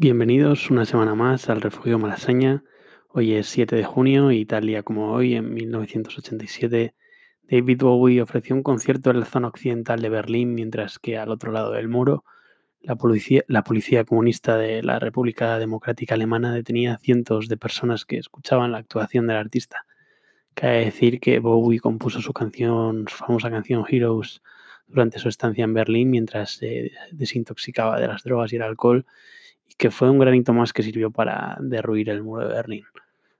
Bienvenidos una semana más al Refugio Malasaña. Hoy es 7 de junio y tal día como hoy, en 1987, David Bowie ofreció un concierto en la zona occidental de Berlín, mientras que al otro lado del muro, la policía, la policía comunista de la República Democrática Alemana detenía a cientos de personas que escuchaban la actuación del artista. Cabe decir que Bowie compuso su canción, su famosa canción Heroes, durante su estancia en Berlín, mientras se desintoxicaba de las drogas y el alcohol y que fue un granito más que sirvió para derruir el muro de Berlín.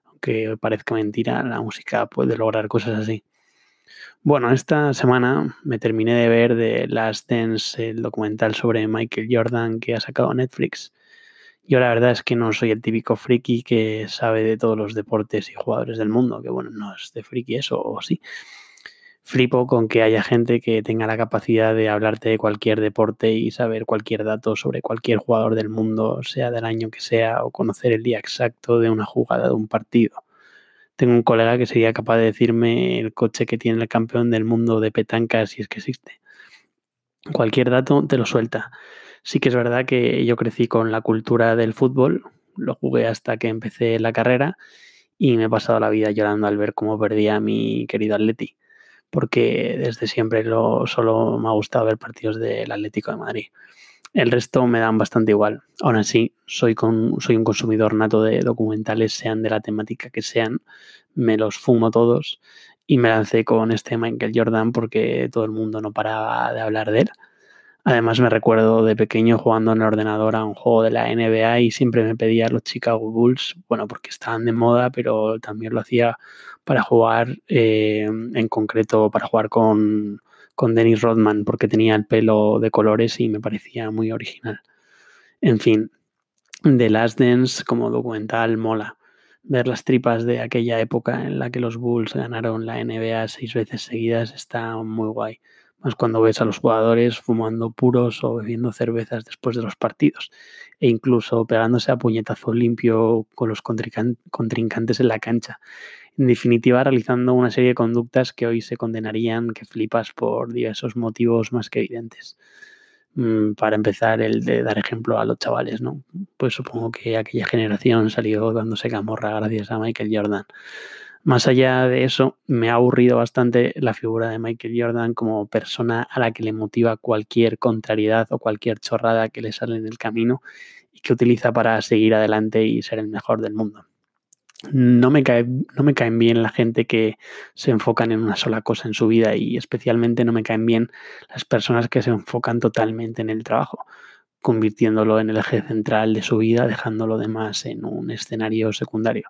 Aunque parezca mentira, la música puede lograr cosas así. Bueno, esta semana me terminé de ver The Last Dance, el documental sobre Michael Jordan que ha sacado Netflix. Yo la verdad es que no soy el típico friki que sabe de todos los deportes y jugadores del mundo, que bueno, no es de friki eso, o sí flipo con que haya gente que tenga la capacidad de hablarte de cualquier deporte y saber cualquier dato sobre cualquier jugador del mundo, sea del año que sea, o conocer el día exacto de una jugada de un partido. Tengo un colega que sería capaz de decirme el coche que tiene el campeón del mundo de petanca si es que existe. Cualquier dato te lo suelta. Sí que es verdad que yo crecí con la cultura del fútbol, lo jugué hasta que empecé la carrera y me he pasado la vida llorando al ver cómo perdía a mi querido Atleti porque desde siempre lo, solo me ha gustado ver partidos del Atlético de Madrid. El resto me dan bastante igual. Aún así, soy, soy un consumidor nato de documentales, sean de la temática que sean. Me los fumo todos y me lancé con este Michael Jordan porque todo el mundo no paraba de hablar de él. Además me recuerdo de pequeño jugando en el ordenador a un juego de la NBA y siempre me pedía los Chicago Bulls, bueno, porque estaban de moda, pero también lo hacía para jugar, eh, en concreto para jugar con, con Dennis Rodman, porque tenía el pelo de colores y me parecía muy original. En fin, The Last Dance como documental mola. Ver las tripas de aquella época en la que los Bulls ganaron la NBA seis veces seguidas está muy guay más cuando ves a los jugadores fumando puros o bebiendo cervezas después de los partidos, e incluso pegándose a puñetazo limpio con los contrincantes en la cancha. En definitiva, realizando una serie de conductas que hoy se condenarían, que flipas por diversos motivos más que evidentes. Mm, para empezar, el de dar ejemplo a los chavales, ¿no? Pues supongo que aquella generación salió dándose camorra gracias a Michael Jordan. Más allá de eso, me ha aburrido bastante la figura de Michael Jordan como persona a la que le motiva cualquier contrariedad o cualquier chorrada que le sale en el camino y que utiliza para seguir adelante y ser el mejor del mundo. No me, cae, no me caen bien la gente que se enfocan en una sola cosa en su vida y especialmente no me caen bien las personas que se enfocan totalmente en el trabajo, convirtiéndolo en el eje central de su vida, dejándolo demás en un escenario secundario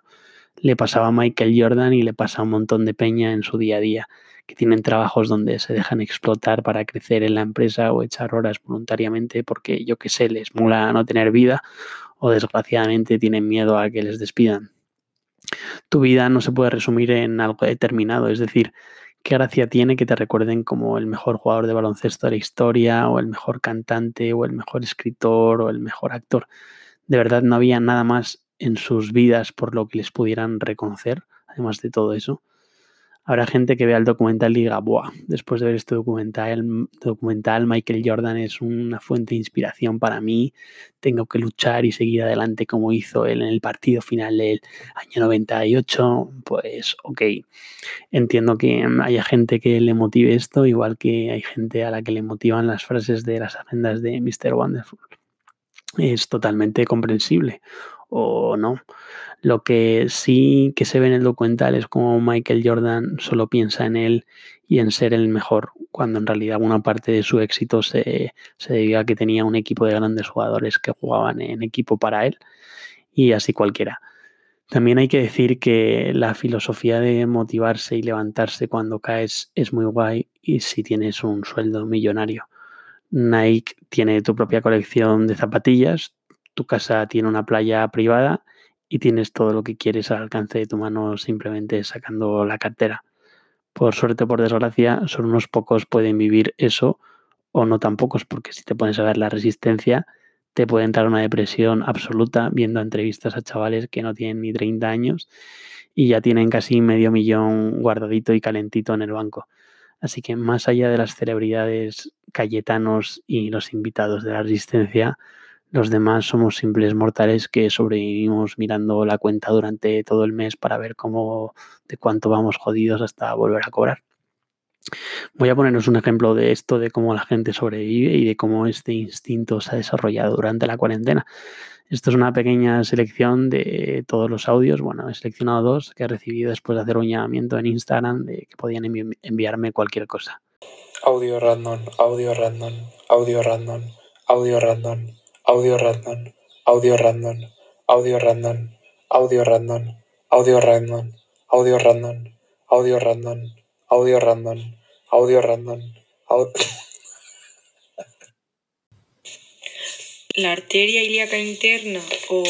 le pasaba a Michael Jordan y le pasa a un montón de peña en su día a día, que tienen trabajos donde se dejan explotar para crecer en la empresa o echar horas voluntariamente porque yo qué sé, les mula no tener vida o desgraciadamente tienen miedo a que les despidan. Tu vida no se puede resumir en algo determinado, es decir, qué gracia tiene que te recuerden como el mejor jugador de baloncesto de la historia o el mejor cantante o el mejor escritor o el mejor actor. De verdad no había nada más en sus vidas por lo que les pudieran reconocer, además de todo eso. Habrá gente que vea el documental y diga, Buah, después de ver este documental, documental, Michael Jordan es una fuente de inspiración para mí, tengo que luchar y seguir adelante como hizo él en el partido final del año 98, pues ok, entiendo que haya gente que le motive esto, igual que hay gente a la que le motivan las frases de las agendas de Mr. Wonderful. Es totalmente comprensible o no. Lo que sí que se ve en el documental es como Michael Jordan solo piensa en él y en ser el mejor, cuando en realidad una parte de su éxito se, se debió a que tenía un equipo de grandes jugadores que jugaban en equipo para él y así cualquiera. También hay que decir que la filosofía de motivarse y levantarse cuando caes es muy guay y si tienes un sueldo millonario. Nike tiene tu propia colección de zapatillas, tu casa tiene una playa privada y tienes todo lo que quieres al alcance de tu mano simplemente sacando la cartera. Por suerte o por desgracia, solo unos pocos pueden vivir eso o no tan pocos, porque si te pones a ver la resistencia, te puede entrar una depresión absoluta viendo entrevistas a chavales que no tienen ni 30 años y ya tienen casi medio millón guardadito y calentito en el banco. Así que más allá de las celebridades cayetanos y los invitados de la resistencia, Los demás somos simples mortales que sobrevivimos mirando la cuenta durante todo el mes para ver cómo de cuánto vamos jodidos hasta volver a cobrar. Voy a poneros un ejemplo de esto, de cómo la gente sobrevive y de cómo este instinto se ha desarrollado durante la cuarentena. Esto es una pequeña selección de todos los audios. Bueno, he seleccionado dos que he recibido después de hacer un llamamiento en Instagram de que podían enviarme cualquier cosa. Audio random, audio random, audio random, audio random, audio random, audio random, audio random, audio random, audio random, audio random, audio random, audio random, audio random, La arteria ilíaca interna o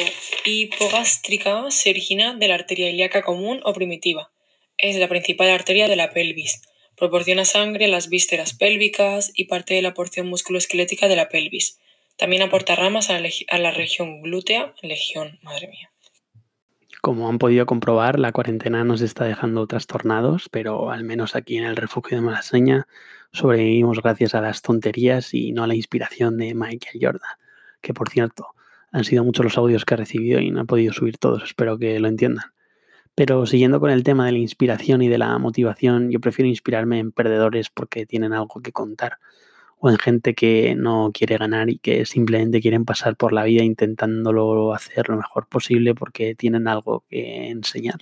hipogástrica se origina de la arteria ilíaca común o primitiva. Es la principal arteria de la pelvis. Proporciona sangre a las vísceras pélvicas y parte de la porción musculoesquelética de la pelvis. También aporta ramas a la, región glútea, legión, madre mía. Como han podido comprobar, la cuarentena nos está dejando trastornados, pero al menos aquí en el refugio de Malaseña sobrevivimos gracias a las tonterías y no a la inspiración de Michael Jordan, que por cierto, han sido muchos los audios que he recibido y no he podido subir todos, espero que lo entiendan. Pero siguiendo con el tema de la inspiración y de la motivación, yo prefiero inspirarme en perdedores porque tienen algo que contar o en gente que no quiere ganar y que simplemente quieren pasar por la vida intentándolo hacer lo mejor posible porque tienen algo que enseñar.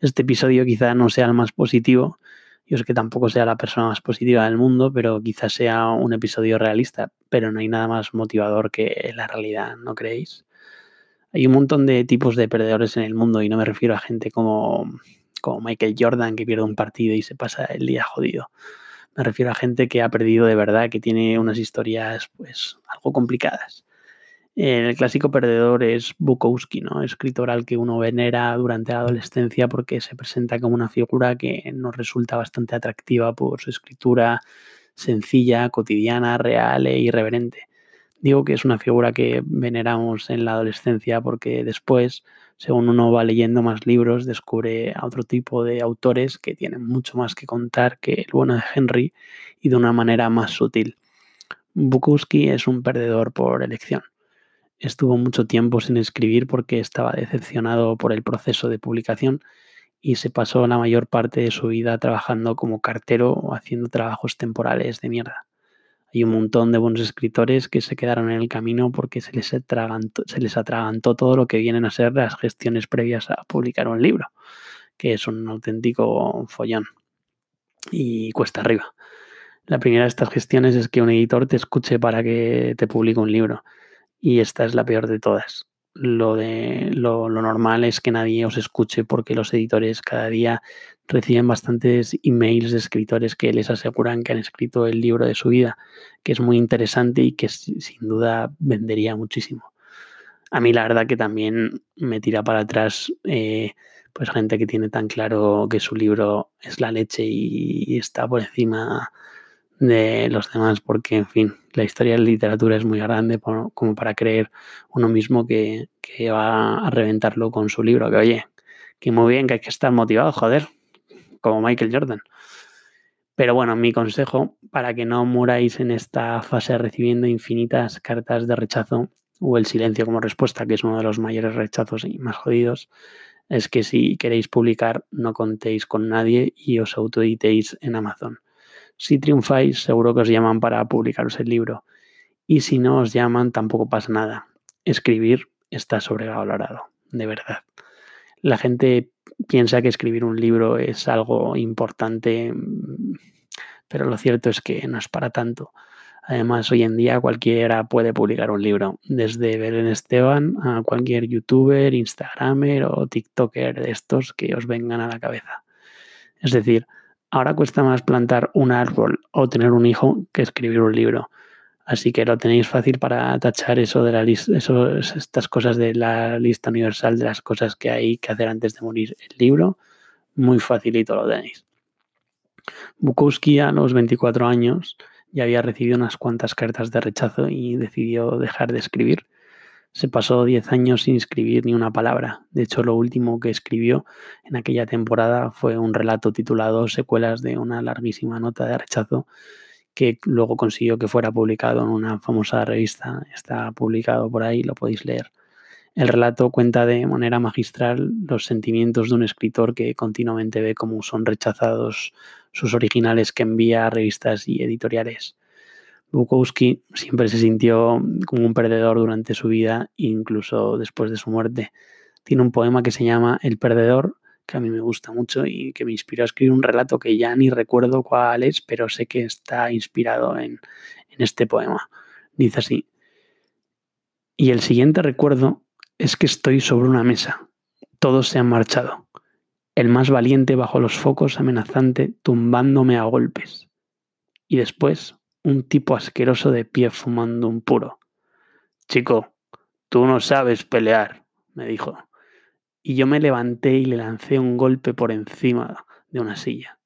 Este episodio quizá no sea el más positivo, yo sé que tampoco sea la persona más positiva del mundo, pero quizás sea un episodio realista, pero no hay nada más motivador que la realidad, ¿no creéis? Hay un montón de tipos de perdedores en el mundo y no me refiero a gente como, como Michael Jordan que pierde un partido y se pasa el día jodido. Me refiero a gente que ha perdido de verdad, que tiene unas historias pues algo complicadas. El clásico perdedor es Bukowski, ¿no? escritor al que uno venera durante la adolescencia porque se presenta como una figura que nos resulta bastante atractiva por su escritura sencilla, cotidiana, real e irreverente. Digo que es una figura que veneramos en la adolescencia porque después según uno va leyendo más libros, descubre a otro tipo de autores que tienen mucho más que contar que el bueno de Henry y de una manera más sutil. Bukowski es un perdedor por elección. Estuvo mucho tiempo sin escribir porque estaba decepcionado por el proceso de publicación y se pasó la mayor parte de su vida trabajando como cartero o haciendo trabajos temporales de mierda. Hay un montón de buenos escritores que se quedaron en el camino porque se les, atragantó, se les atragantó todo lo que vienen a ser las gestiones previas a publicar un libro, que es un auténtico follón y cuesta arriba. La primera de estas gestiones es que un editor te escuche para que te publique un libro y esta es la peor de todas lo, de, lo, normal es que nadie os escuche porque los editores cada día reciben bastantes emails de escritores que les aseguran que han escrito el libro de su vida, que es muy interesante y que sin duda vendería muchísimo. A mí la verdad que también me tira para atrás eh, pues gente que tiene tan claro que su libro es la leche y está por encima de los demás, porque, en fin, la historia de la literatura es muy grande como para creer uno mismo que, que, va a reventarlo con su libro, que oye, que muy bien, que hay que estar motivado, joder, como Michael Jordan. Pero bueno, mi consejo para que no muráis en esta fase recibiendo infinitas cartas de rechazo o el silencio como respuesta, que es uno de los mayores rechazos y más jodidos, es que si queréis publicar no contéis con nadie y os autoeditéis en Amazon. Si triunfáis, seguro que os llaman para publicaros el libro. Y si no os llaman, tampoco pasa nada. Escribir está sobrevalorado, de verdad. La gente piensa que escribir un libro es algo importante, pero lo cierto es que no es para tanto. Además, hoy en día cualquiera puede publicar un libro, desde Belén Esteban a cualquier youtuber, instagramer o tiktoker de estos que os vengan a la cabeza. Es decir, Ahora cuesta más plantar un árbol o tener un hijo que escribir un libro. Así que lo tenéis fácil para tachar eso de estas cosas de la lista universal de las cosas que hay que hacer antes de morir. El libro, muy facilito lo tenéis. Bukowski a los 24 años ya había recibido unas cuantas cartas de rechazo y decidió dejar de escribir. Se pasó 10 años sin escribir ni una palabra. De hecho, lo último que escribió en aquella temporada fue un relato titulado Secuelas de una larguísima nota de rechazo que luego consiguió que fuera publicado en una famosa revista. Está publicado por ahí, lo podéis leer. El relato cuenta de manera magistral los sentimientos de un escritor que continuamente ve cómo son rechazados sus originales que envía a revistas y editoriales. Bukowski siempre se sintió como un perdedor durante su vida, incluso después de su muerte. Tiene un poema que se llama El perdedor, que a mí me gusta mucho y que me inspiró a escribir un relato que ya ni recuerdo cuál es, pero sé que está inspirado en, en este poema. Dice así, y el siguiente recuerdo es que estoy sobre una mesa. Todos se han marchado. El más valiente bajo los focos amenazante tumbándome a golpes. Y después un tipo asqueroso de pie fumando un puro. Chico, tú no sabes pelear, me dijo. Y yo me levanté y le lancé un golpe por encima de una silla.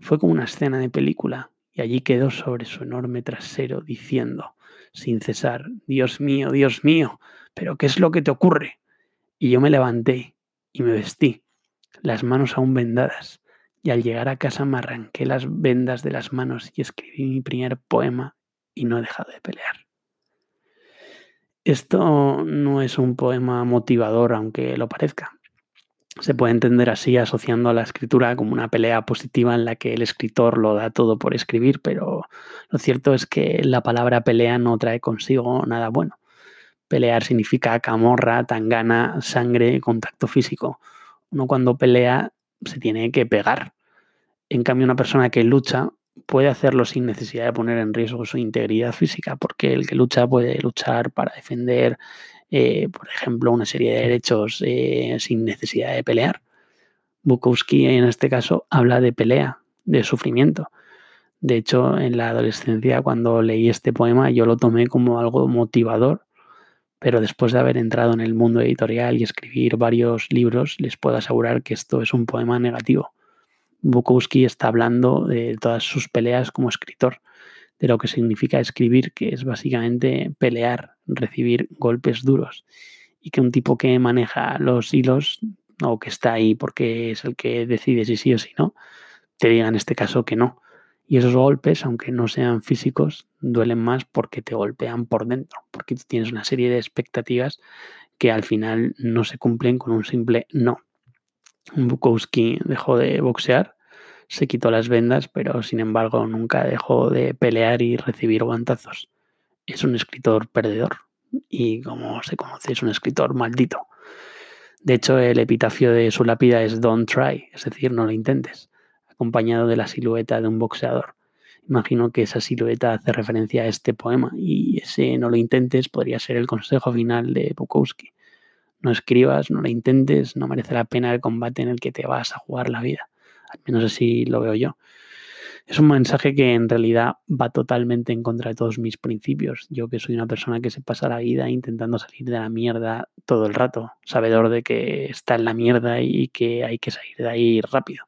Fue como una escena de película, y allí quedó sobre su enorme trasero diciendo, sin cesar, Dios mío, Dios mío, pero ¿qué es lo que te ocurre? Y yo me levanté y me vestí, las manos aún vendadas, y al llegar a casa me arranqué las vendas de las manos y escribí mi primer poema y no he dejado de pelear. Esto no es un poema motivador, aunque lo parezca. Se puede entender así asociando a la escritura como una pelea positiva en la que el escritor lo da todo por escribir, pero lo cierto es que la palabra pelea no trae consigo nada bueno. Pelear significa camorra, tangana, sangre, contacto físico. Uno cuando pelea se tiene que pegar. En cambio, una persona que lucha puede hacerlo sin necesidad de poner en riesgo su integridad física, porque el que lucha puede luchar para defender, eh, por ejemplo, una serie de derechos eh, sin necesidad de pelear. Bukowski en este caso habla de pelea, de sufrimiento. De hecho, en la adolescencia, cuando leí este poema, yo lo tomé como algo motivador, pero después de haber entrado en el mundo editorial y escribir varios libros, les puedo asegurar que esto es un poema negativo Bukowski está hablando de todas sus peleas como escritor, de lo que significa escribir, que es básicamente pelear, recibir golpes duros, y que un tipo que maneja los hilos, o que está ahí porque es el que decide si sí o si no, te diga en este caso que no. Y esos golpes, aunque no sean físicos, duelen más porque te golpean por dentro, porque tienes una serie de expectativas que al final no se cumplen con un simple no. Bukowski dejó de boxear, se quitó las vendas, pero sin embargo nunca dejó de pelear y recibir guantazos. Es un escritor perdedor y como se conoce es un escritor maldito. De hecho, el epitafio de su lápida es Don't try, es decir, no lo intentes, acompañado de la silueta de un boxeador. Imagino que esa silueta hace referencia a este poema y ese no lo intentes podría ser el consejo final de Bukowski. No escribas, no lo intentes, no merece la pena el combate en el que te vas a jugar la vida. Al menos así lo veo yo. Es un mensaje que en realidad va totalmente en contra de todos mis principios. Yo que soy una persona que se pasa la vida intentando salir de la mierda todo el rato, sabedor de que está en la mierda y que hay que salir de ahí rápido.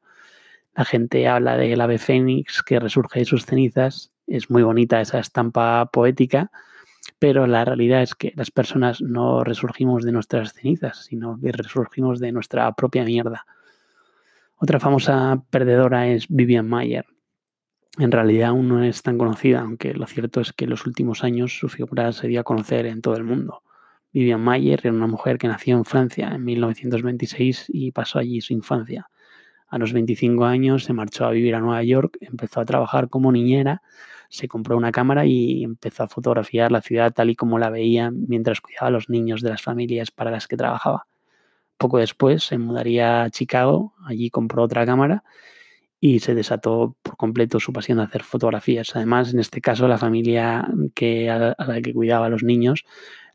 La gente habla del ave fénix que resurge de sus cenizas. Es muy bonita esa estampa poética, pero la realidad es que las personas no resurgimos de nuestras cenizas, sino que resurgimos de nuestra propia mierda. Otra famosa perdedora es Vivian Mayer. En realidad aún no es tan conocida, aunque lo cierto es que en los últimos años su figura se dio a conocer en todo el mundo. Vivian Mayer era una mujer que nació en Francia en 1926 y pasó allí su infancia. A los 25 años se marchó a vivir a Nueva York, empezó a trabajar como niñera se compró una cámara y empezó a fotografiar la ciudad tal y como la veía mientras cuidaba a los niños de las familias para las que trabajaba. Poco después se mudaría a Chicago, allí compró otra cámara y se desató por completo su pasión de hacer fotografías. Además, en este caso, la familia que, a la que cuidaba a los niños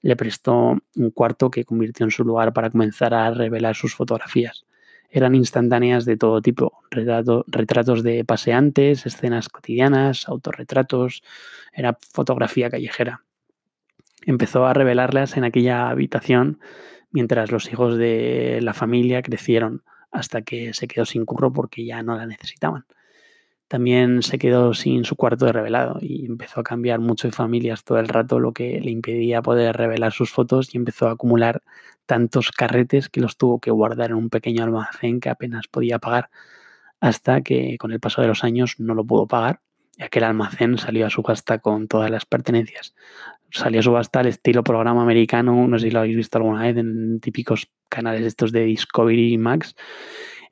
le prestó un cuarto que convirtió en su lugar para comenzar a revelar sus fotografías eran instantáneas de todo tipo, retratos de paseantes, escenas cotidianas, autorretratos, era fotografía callejera. Empezó a revelarlas en aquella habitación mientras los hijos de la familia crecieron hasta que se quedó sin curro porque ya no la necesitaban. También se quedó sin su cuarto de revelado y empezó a cambiar mucho de familias todo el rato, lo que le impedía poder revelar sus fotos y empezó a acumular tantos carretes que los tuvo que guardar en un pequeño almacén que apenas podía pagar hasta que con el paso de los años no lo pudo pagar y aquel almacén salió a subasta con todas las pertenencias. Salió a subasta al estilo programa americano, no sé si lo habéis visto alguna vez en típicos canales estos de Discovery Max,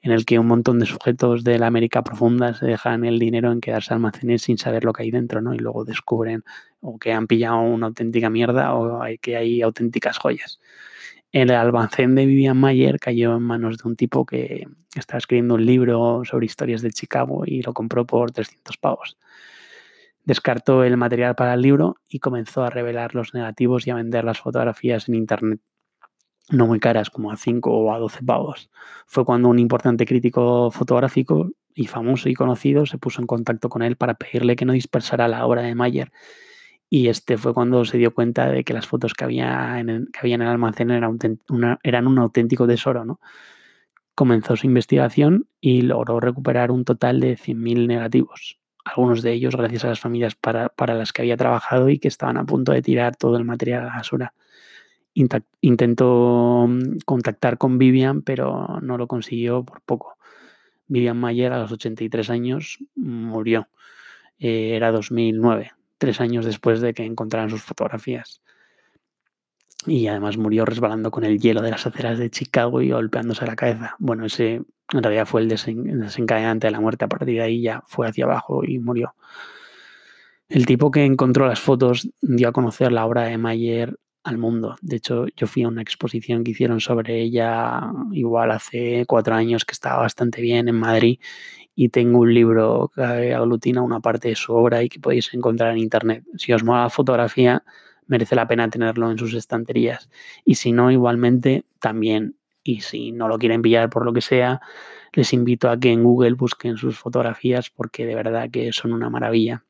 en el que un montón de sujetos de la América profunda se dejan el dinero en quedarse almacenes sin saber lo que hay dentro, ¿no? Y luego descubren o que han pillado una auténtica mierda o que hay auténticas joyas. El almacén de Vivian Mayer cayó en manos de un tipo que estaba escribiendo un libro sobre historias de Chicago y lo compró por 300 pavos. Descartó el material para el libro y comenzó a revelar los negativos y a vender las fotografías en internet no muy caras, como a 5 o a 12 pavos. Fue cuando un importante crítico fotográfico y famoso y conocido se puso en contacto con él para pedirle que no dispersara la obra de Mayer. Y este fue cuando se dio cuenta de que las fotos que había en el, que había en el almacén eran, eran un auténtico tesoro. ¿no? Comenzó su investigación y logró recuperar un total de 100.000 negativos. Algunos de ellos gracias a las familias para, para las que había trabajado y que estaban a punto de tirar todo el material a la basura intentó mm, contactar con Vivian, pero no lo consiguió por poco. Vivian Mayer a los 83 años murió. Eh, era 2009, tres años después de que encontraran sus fotografías. Y además murió resbalando con el hielo de las aceras de Chicago y golpeándose la cabeza. Bueno, ese en realidad fue el desencadenante de la muerte. A partir de ahí ya fue hacia abajo y murió. El tipo que encontró las fotos dio a conocer la obra de Mayer al mundo. De hecho, yo fui a una exposición que hicieron sobre ella igual hace cuatro años que estaba bastante bien en Madrid y tengo un libro que aglutina una parte de su obra y que podéis encontrar en internet. Si os mola la fotografía, merece la pena tenerlo en sus estanterías. Y si no, igualmente también. Y si no lo quieren pillar por lo que sea, les invito a que en Google busquen sus fotografías porque de verdad que son una maravilla.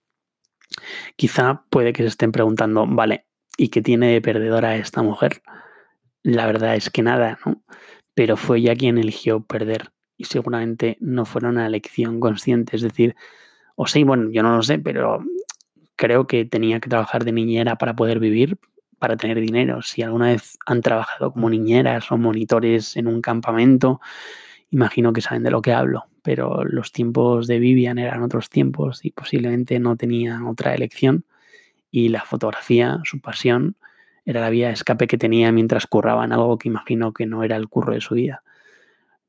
Quizá puede que se estén preguntando, vale, ¿Y qué tiene de perdedora esta mujer? La verdad es que nada, ¿no? Pero fue ella quien eligió perder y seguramente no fue una elección consciente. Es decir, o sí, bueno, yo no lo sé, pero creo que tenía que trabajar de niñera para poder vivir, para tener dinero. Si alguna vez han trabajado como niñeras o monitores en un campamento, imagino que saben de lo que hablo. Pero los tiempos de Vivian eran otros tiempos y posiblemente no tenía otra elección y la fotografía, su pasión, era la vía de escape que tenía mientras curraba en algo que imagino que no era el curro de su vida.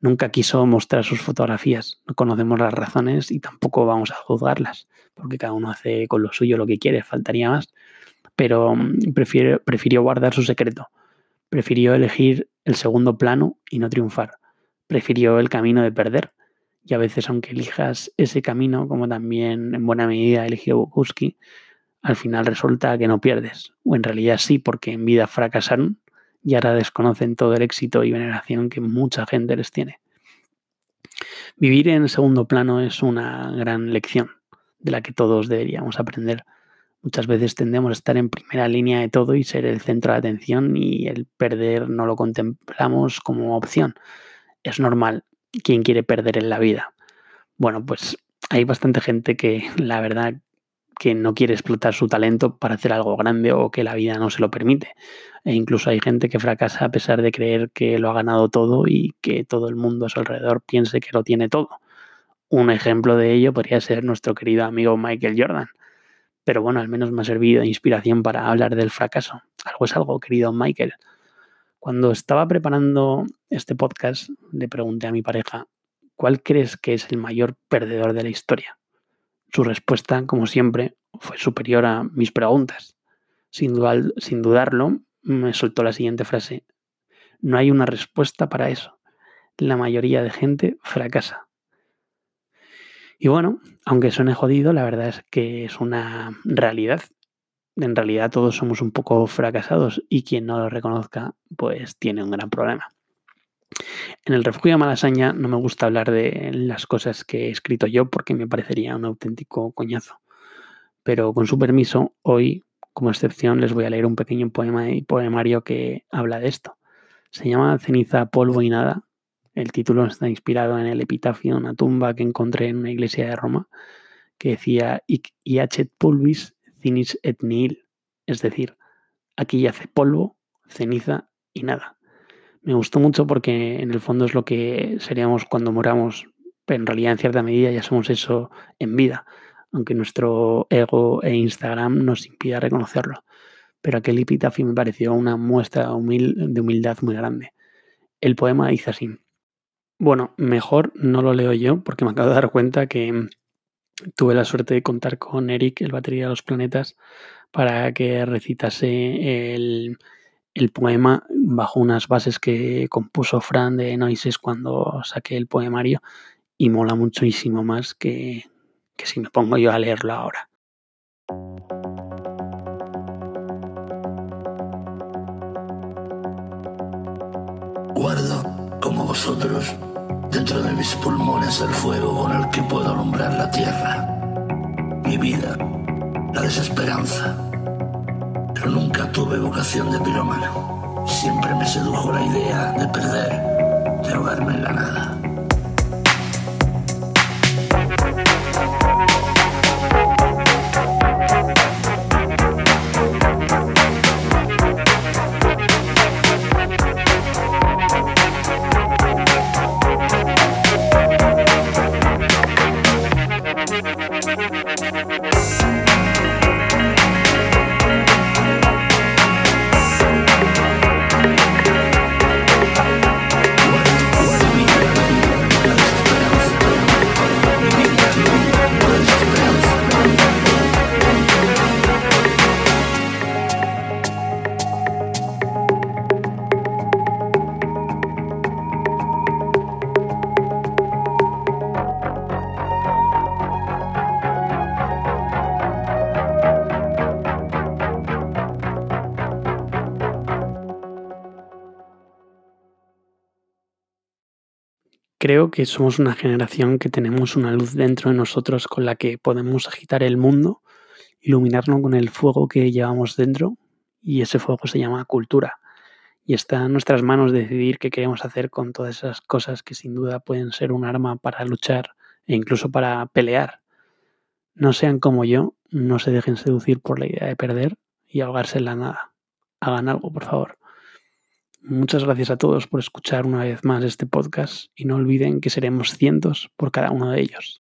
Nunca quiso mostrar sus fotografías, no conocemos las razones y tampoco vamos a juzgarlas, porque cada uno hace con lo suyo lo que quiere, faltaría más, pero mm, prefirió, prefirió guardar su secreto, prefirió elegir el segundo plano y no triunfar, prefirió el camino de perder, y a veces aunque elijas ese camino, como también en buena medida eligió Bukowski, al final resulta que no pierdes. O en realidad sí, porque en vida fracasaron y ahora desconocen todo el éxito y veneración que mucha gente les tiene. Vivir en segundo plano es una gran lección de la que todos deberíamos aprender. Muchas veces tendemos a estar en primera línea de todo y ser el centro de atención y el perder no lo contemplamos como opción. Es normal. ¿Quién quiere perder en la vida? Bueno, pues hay bastante gente que la verdad que no quiere explotar su talento para hacer algo grande o que la vida no se lo permite. E incluso hay gente que fracasa a pesar de creer que lo ha ganado todo y que todo el mundo a su alrededor piense que lo tiene todo. Un ejemplo de ello podría ser nuestro querido amigo Michael Jordan. Pero bueno, al menos me ha servido de inspiración para hablar del fracaso. Algo es algo, querido Michael. Cuando estaba preparando este podcast, le pregunté a mi pareja, ¿cuál crees que es el mayor perdedor de la historia? Su respuesta, como siempre, fue superior a mis preguntas. Sin, dudarlo, me soltó la siguiente frase. No hay una respuesta para eso. La mayoría de gente fracasa. Y bueno, aunque suene jodido, la verdad es que es una realidad. En realidad todos somos un poco fracasados y quien no lo reconozca, pues tiene un gran problema. En el refugio de Malasaña no me gusta hablar de las cosas que he escrito yo porque me parecería un auténtico coñazo. Pero con su permiso, hoy, como excepción, les voy a leer un pequeño poema y poemario que habla de esto. Se llama Ceniza, polvo y nada. El título está inspirado en el epitafio de una tumba que encontré en una iglesia de Roma que decía Ic iacet pulvis cinis et nihil, es decir, aquí yace polvo, ceniza y nada me gustó mucho porque en el fondo es lo que seríamos cuando moramos, pero en realidad en cierta medida ya somos eso en vida. aunque nuestro ego e Instagram nos impida reconocerlo. Pero aquel epitafio me pareció una muestra de humildad muy grande. El poema dice así. Bueno, mejor no lo leo yo porque me acabo de dar cuenta que tuve la suerte de contar con Eric, el batería de los planetas, para que recitase el, el poema bajo unas bases que compuso Fran de Noises cuando saqué el poemario y mola muchísimo más que, que si me pongo yo a leerlo ahora. Guardo, como vosotros, dentro de mis pulmones el fuego con el que puedo alumbrar la tierra. Mi vida, la desesperanza pero nunca tuve vocación de pirómano. Siempre me sedujo la idea de perder, de ahogarme en la nada. Creo que somos una generación que tenemos una luz dentro de nosotros con la que podemos agitar el mundo, iluminarlo con el fuego que llevamos dentro y ese fuego se llama cultura. Y está en nuestras manos decidir qué queremos hacer con todas esas cosas que sin duda pueden ser un arma para luchar e incluso para pelear. No sean como yo, no se dejen seducir por la idea de perder y ahogarse en la nada. Hagan algo, por favor. Muchas gracias a todos por escuchar una vez más este podcast y no olviden que seremos cientos por cada uno de ellos.